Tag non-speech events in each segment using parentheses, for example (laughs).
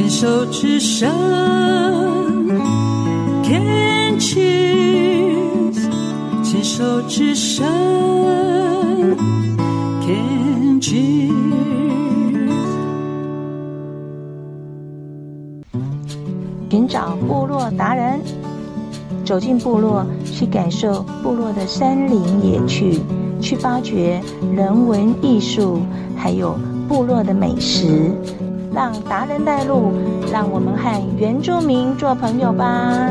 牵手之声，Can cheers，牵手之声，Can cheers。寻找部落达人，走进部落，去感受部落的山林野趣，去发掘人文艺术，还有部落的美食。让达人带路，让我们和原住民做朋友吧。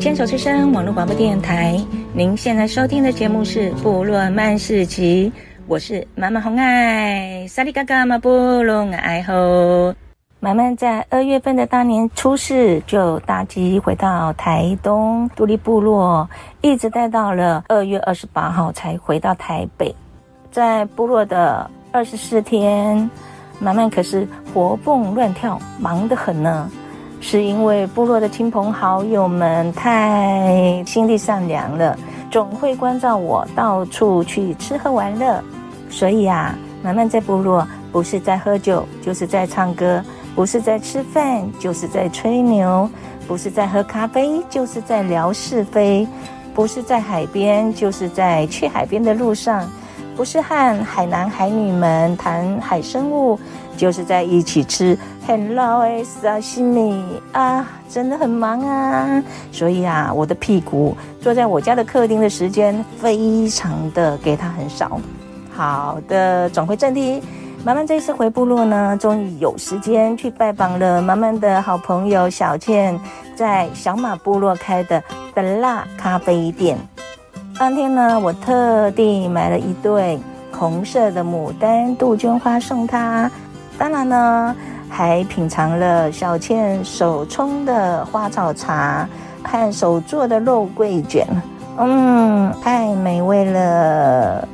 牵手之声网络广播电台，您现在收听的节目是《部落漫市集》，我是妈妈红爱，萨利嘎嘎嘛部落爱吼。马漫在二月份的大年初四就搭机回到台东独立部落，一直待到了二月二十八号才回到台北。在部落的二十四天，马漫可是活蹦乱跳，忙得很呢。是因为部落的亲朋好友们太心地善良了，总会关照我到处去吃喝玩乐。所以啊，马漫在部落不是在喝酒，就是在唱歌。不是在吃饭，就是在吹牛；不是在喝咖啡，就是在聊是非；不是在海边，就是在去海边的路上；不是和海男海女们谈海生物，就是在一起吃很老的沙西米啊！真的很忙啊，所以啊，我的屁股坐在我家的客厅的时间非常的给他很少。好的，转回正题。妈妈这一次回部落呢，终于有时间去拜访了妈妈的好朋友小倩，在小马部落开的德拉咖啡店。当天呢，我特地买了一对红色的牡丹杜鹃花送她，当然呢，还品尝了小倩手冲的花草茶和手做的肉桂卷，嗯，太美味了。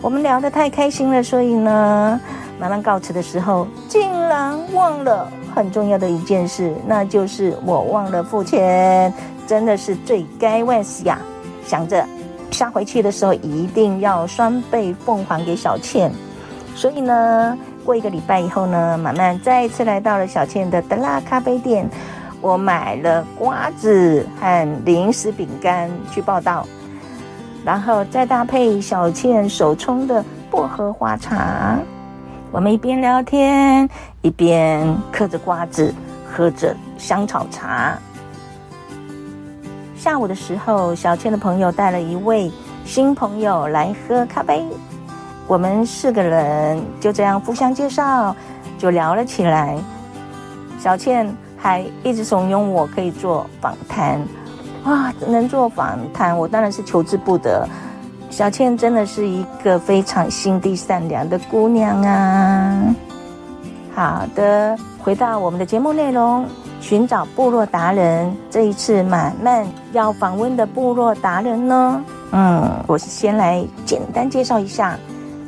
我们聊得太开心了，所以呢，马漫告辞的时候，竟然忘了很重要的一件事，那就是我忘了付钱，真的是罪该万死呀！想着下回去的时候一定要双倍奉还给小倩。所以呢，过一个礼拜以后呢，满满再一次来到了小倩的德拉咖啡店，我买了瓜子和零食饼干去报到。然后再搭配小倩手冲的薄荷花茶，我们一边聊天一边嗑着瓜子，喝着香草茶。下午的时候，小倩的朋友带了一位新朋友来喝咖啡，我们四个人就这样互相介绍，就聊了起来。小倩还一直怂恿我可以做访谈。哇，能做访谈，我当然是求之不得。小倩真的是一个非常心地善良的姑娘啊。好的，回到我们的节目内容，寻找部落达人。这一次马曼要访问的部落达人呢，嗯，我先来简单介绍一下。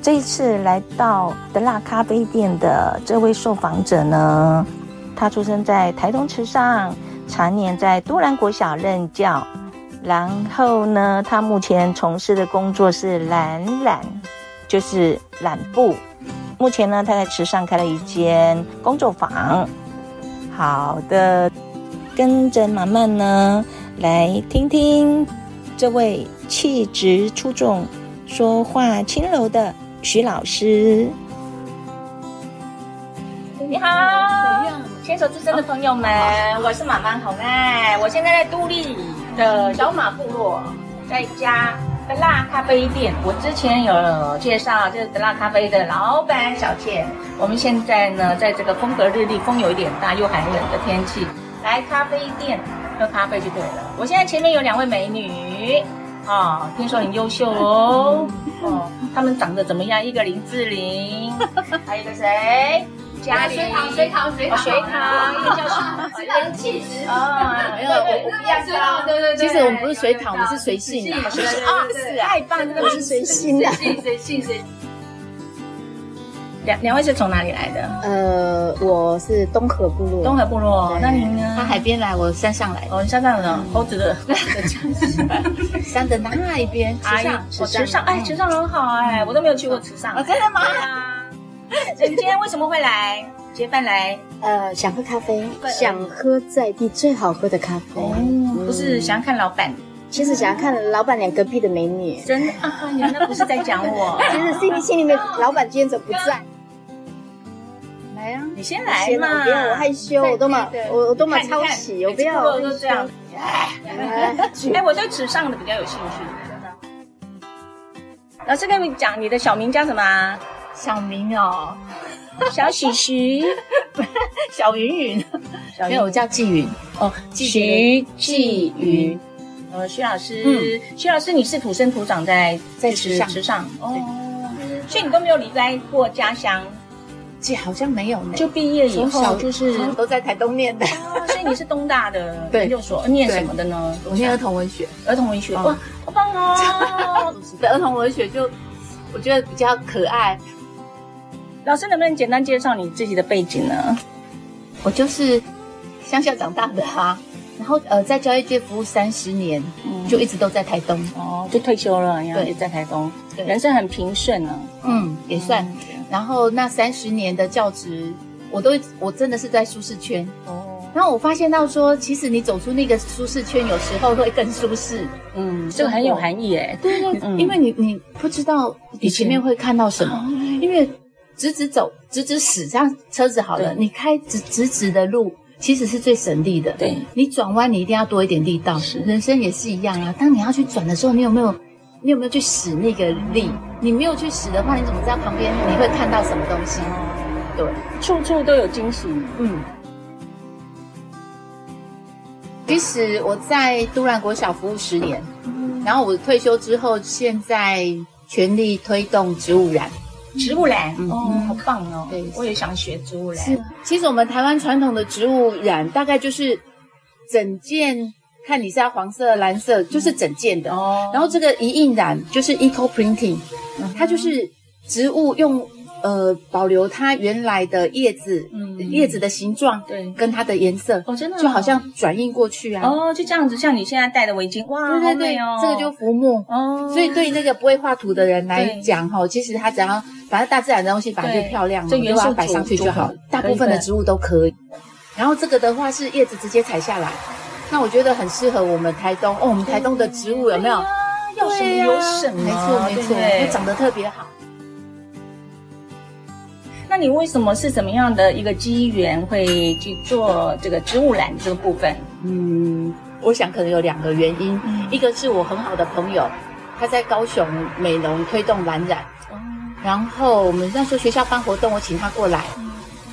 这一次来到德拉咖啡店的这位受访者呢，他出生在台东池上。常年在都兰国小任教，然后呢，他目前从事的工作是染染，就是染布。目前呢，他在池上开了一间工作坊。好的，跟着马漫呢，来听听这位气质出众、说话轻柔的徐老师。你好。牵手之声的朋友们，我是马漫红爱，我现在在都立的小马部落，在家德拉咖啡店。我之前有介绍，就是德拉咖啡的老板小倩。我们现在呢，在这个风和日丽、风有一点大又寒冷的天气，来咖啡店喝咖啡就对了。我现在前面有两位美女，啊、哦，听说很优秀哦。(laughs) 哦，她们长得怎么样？一个林志玲，还有一个谁？家里水塘，水塘，水塘，水塘，一个叫什么？这个气质啊，没有，我不一样的，对对对。其实我们不是水塘，我们是随性的，是啊，是太棒了，我是随性的，随性，随。两两位是从哪里来的？呃，我是东河部落，东河部落。那您呢？他海边来，我山上来。哦，山上的猴子的 (laughs) 山的那一边？池上，池上，哎，池上很好哎，我都没有去过池上。真的吗？(laughs) 你今天为什么会来？接饭来，呃，想喝咖啡，想喝在地最好喝的咖啡。哦，不是想要看老板，其实想要看老板娘隔壁的美女。真的啊，你们那不是在讲我，(laughs) 其实心里心里面，老板今天怎么不在？来呀，你先来嘛，不要我害羞，我都嘛，我我都嘛抄袭，我不要，我都这样。(laughs) 哎，我对纸上的比较有兴趣。老师跟你讲，你的小名叫什么？小明哦。小许许，(laughs) 小云云，没有，我叫季云。哦，徐季云，呃，徐老师，徐老师，你是土生土长在在池上，池上。哦，所以你都没有离开过家乡，姐好像没有呢，就毕业以后就是都在台东念的，所以你是东大的 (laughs) 研究所，念什么的呢？我念儿童文学，儿童文学，哇，好棒哦！(laughs) 对儿童文学就我觉得比较可爱。老师能不能简单介绍你自己的背景呢？我就是乡下长大的哈、啊，然后呃在教育界服务三十年，嗯、就一直都在台东哦，就退休了，然后也在台东，对人生很平顺呢、啊。嗯，也算。嗯、然后那三十年的教职，我都我真的是在舒适圈哦。然后我发现到说，其实你走出那个舒适圈，有时候会更舒适。嗯，这个很有含义诶。对对，嗯、因为你你不知道你前面会看到什么，因为。直直走，直直驶，这样车子好了。你开直直直的路，其实是最省力的。对，你转弯你一定要多一点力道。是，人生也是一样啊。当你要去转的时候，你有没有，你有没有去使那个力？你没有去使的话，你怎么知道旁边你会看到什么东西？对，处处都有惊喜。嗯。其实我在都兰国小服务十年，嗯、然后我退休之后，现在全力推动植物染。植物染哦，好棒哦！对，我也想学植物染。是，其实我们台湾传统的植物染大概就是整件，看你是要黄色、蓝色，就是整件的。哦。然后这个一印染就是 eco printing，它就是植物用呃保留它原来的叶子，嗯，叶子的形状，对，跟它的颜色哦，真的就好像转印过去啊。哦，就这样子，像你现在戴的围巾，哇，对对对，这个就浮木哦。所以对那个不会画图的人来讲，哈，其实他只要。反正大自然的东西反正就漂亮嘛，就把它摆上去就好。大部分的植物都可以。然后这个的话是叶子直接采下来，那我觉得很适合我们台东哦。我们台东的植物有没有？要什么有什么，没错没错，它长得特别好。那你为什么是怎么样的一个机缘会去做这个植物染这个部分？嗯，我想可能有两个原因，一个是我很好的朋友，他在高雄美容推动蓝染。然后我们那时候学校办活动，我请他过来，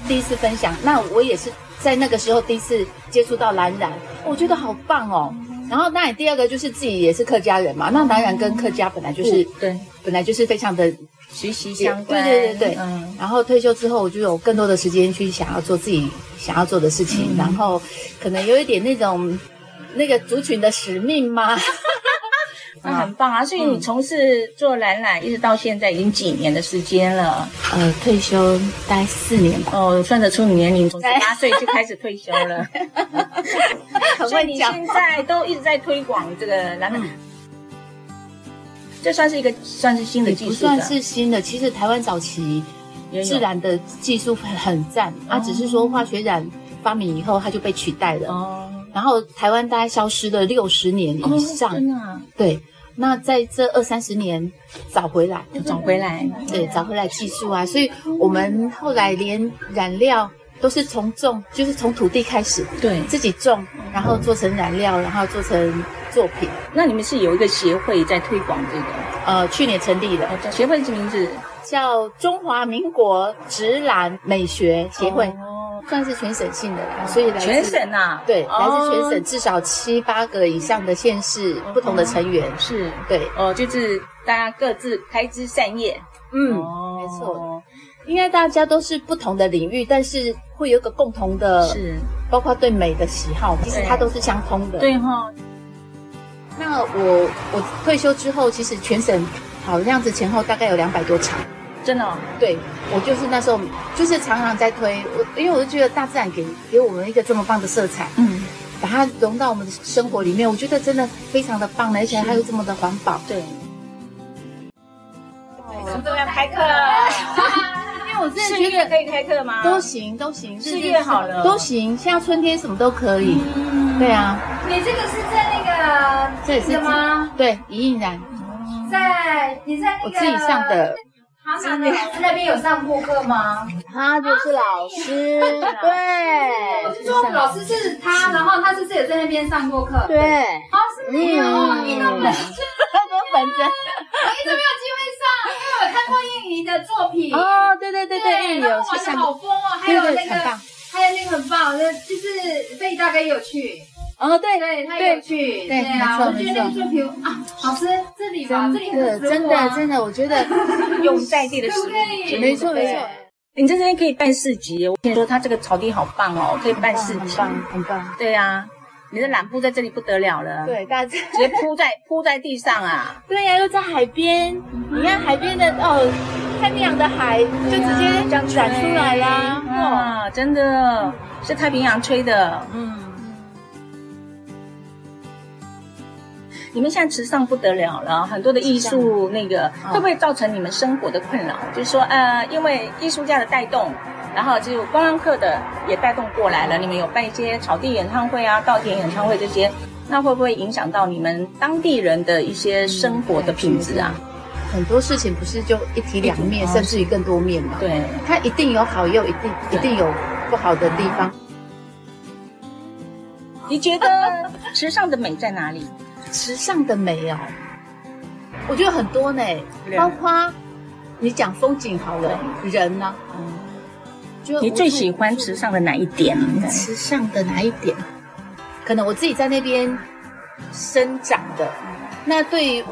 第一次分享。那我也是在那个时候第一次接触到蓝染，我觉得好棒哦。然后那你第二个就是自己也是客家人嘛，那蓝染跟客家本来就是对，本来就是非常的息息相关。对对对对。嗯。然后退休之后，我就有更多的时间去想要做自己想要做的事情，然后可能有一点那种那个族群的使命吗？(laughs) 那很棒啊！所以你从事做蓝染一直到现在已经几年的时间了？呃，退休大概四年吧。哦，算得出你年龄，从十八岁就开始退休了。(laughs) 所以你现在都一直在推广这个蓝染，这算是一个算是新的技术？不算是新的。其实台湾早期自然的技术很很赞，啊，只是说化学染发明以后，它就被取代了。哦。然后台湾大概消失了六十年以上。真的？对。那在这二三十年找回来，找回来，对，找回来技术啊，所以我们后来连染料都是从种，就是从土地开始，对，自己种，然后做成染料，然后做成作品。那你们是有一个协会在推广这个？呃，去年成立的，协会的名字？叫中华民国植染美学协会。哦算是全省性的啦，所以来自全省啊，对，来自全省至少七八个以上的县市，不同的成员。是，对，哦，就是大家各自开枝散叶，嗯，没错，应该大家都是不同的领域，但是会有一个共同的，是，包括对美的喜好，其实它都是相通的，对哈。那我我退休之后，其实全省好那样子前后大概有两百多场。真的、哦，对，我就是那时候就是常常在推我，因为我就觉得大自然给给我们一个这么棒的色彩，嗯，把它融到我们的生活里面，我觉得真的非常的棒，而且还有这么的环保。对，什么时候要开课？(laughs) 因为我我真的觉得可以开课吗？都行，都行，四月好了都行。现在春天什么都可以。对啊，你这个是在那个这也是吗？对，一印染。在你在那个我自己上的。他们老师那边有上过课吗？他就是老师，对。我是说老师是他，然后他是不是有在那边上过课？对。哦，是你哦，你的本子，本子。我一直没有机会上，因为我看过印尼的作品。哦，对对对对，印尼有玩的好疯哦，还有那个，还有那个很棒，那就是贝大哥也有去。哦，对对，他也有去，对啊，我觉得那个作品啊，老师这里吧，这里很真的真的，我觉得用在地的实力，(laughs) 没错没错。你在这边可以办市集，我听说他这个草地好棒哦，可以办市集，很棒很棒。对啊，你的染布在这里不得了了，对，大家直接铺在铺在地上啊。对呀，又在海边，你看海边的哦，太平洋的海就直接这样染出来啦，哇，真的是太平洋吹的，嗯。你们现在时尚不得了了，很多的艺术那个会不会造成你们生活的困扰？就是说，呃，因为艺术家的带动，然后就观光客的也带动过来了。你们有办一些草地演唱会啊、稻田演唱会这些，那会不会影响到你们当地人的一些生活的品质啊？很多事情不是就一体两面，甚至于更多面嘛？对，它一定有好，也有一定一定有不好的地方。你觉得时尚的美在哪里？池上的美哦，我觉得很多呢，包括你讲风景好了，人呢，嗯，就你最喜欢时尚的哪一点？时尚的哪一点？可能我自己在那边生长的，那对于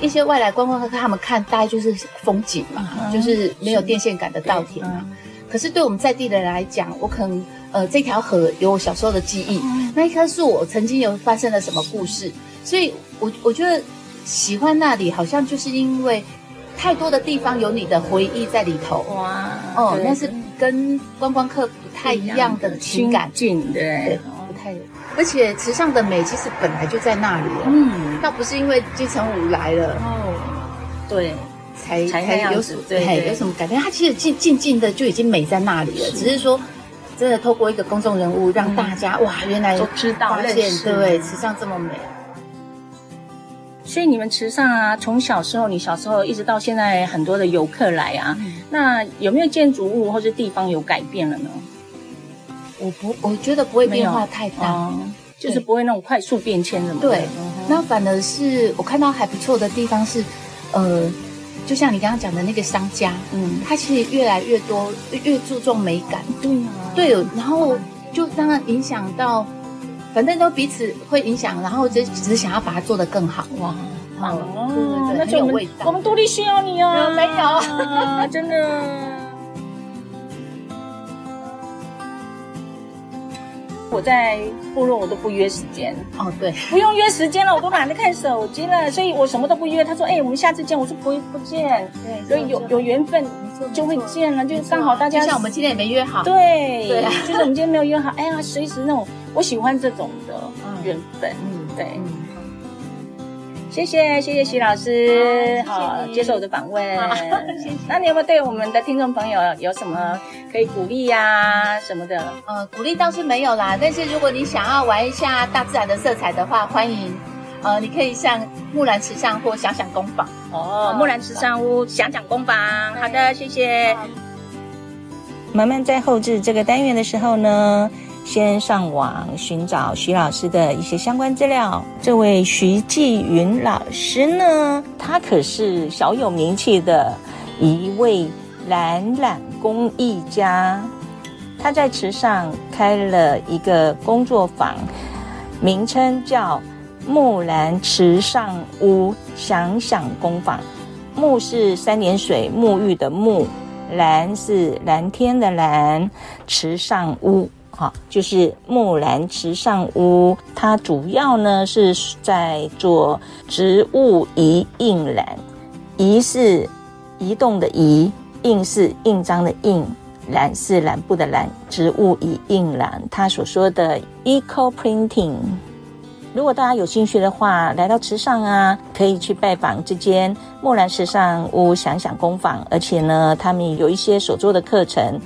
一些外来观光客他们看，大概就是风景嘛，就是没有电线杆的稻田嘛。可是对我们在地的人来讲，我可能呃这条河有我小时候的记忆，那一棵树我曾经有发生了什么故事。所以我，我我觉得喜欢那里，好像就是因为太多的地方有你的回忆在里头。哇，哦，那是跟观光客不太一样的情感，近对，对，不太。而且池上的美其实本来就在那里，嗯，倒不是因为金城武来了，哦，对，才才有什对有什么改变？它其实静静静的就已经美在那里了，只是说真的透过一个公众人物，让大家哇，原来都知道，发现对池上这么美。所以你们池上啊，从小时候，你小时候一直到现在，很多的游客来啊，嗯、那有没有建筑物或者地方有改变了呢？我不，我觉得不会变化太大，哦、就是不会那种快速变迁的嘛。对，那反而是我看到还不错的地方是，呃，就像你刚刚讲的那个商家，嗯，他其实越来越多，越注重美感。对啊，对，然后就当然影响到。反正都彼此会影响，然后只只是想要把它做得更好。哇，好哦，那就我们我们多莉需要你哦。没有，(laughs) 真的。我在部落我都不约时间哦，对，不用约时间了，我都懒得看手机了，所以我什么都不约。他说：“哎，我们下次见。”我说：“不不见。”对，所以有有缘分就会见了，就是刚好大家像我们今天也没约好，对，对，就是我们今天没有约好。哎呀，随时那种。我喜欢这种的缘分，嗯，对，谢谢谢谢徐老师，好，接受我的访问，(laughs) 谢谢。那你有没有对我们的听众朋友有什么可以鼓励呀什么的？呃，鼓励倒是没有啦，但是如果你想要玩一下大自然的色彩的话，欢迎，呃，你可以上木兰池上或想想工坊。哦，木兰池上屋想想工坊，好的，谢谢。慢慢在后置这个单元的时候呢，先上网寻找徐老师的一些相关资料。这位徐继云老师呢，他可是小有名气的一位蓝染工艺家。他在池上开了一个工作坊，名称叫木兰池上屋想想工坊。木是三点水沐浴的木，蓝是蓝天的蓝，池上屋。好，就是木兰池上屋，它主要呢是在做植物仪印染，仪是移动的仪，印是印章的印，染是染布的染，植物仪印染，它所说的 eco printing，如果大家有兴趣的话，来到池上啊，可以去拜访这间木兰池上屋想想工坊，而且呢，他们有一些手作的课程。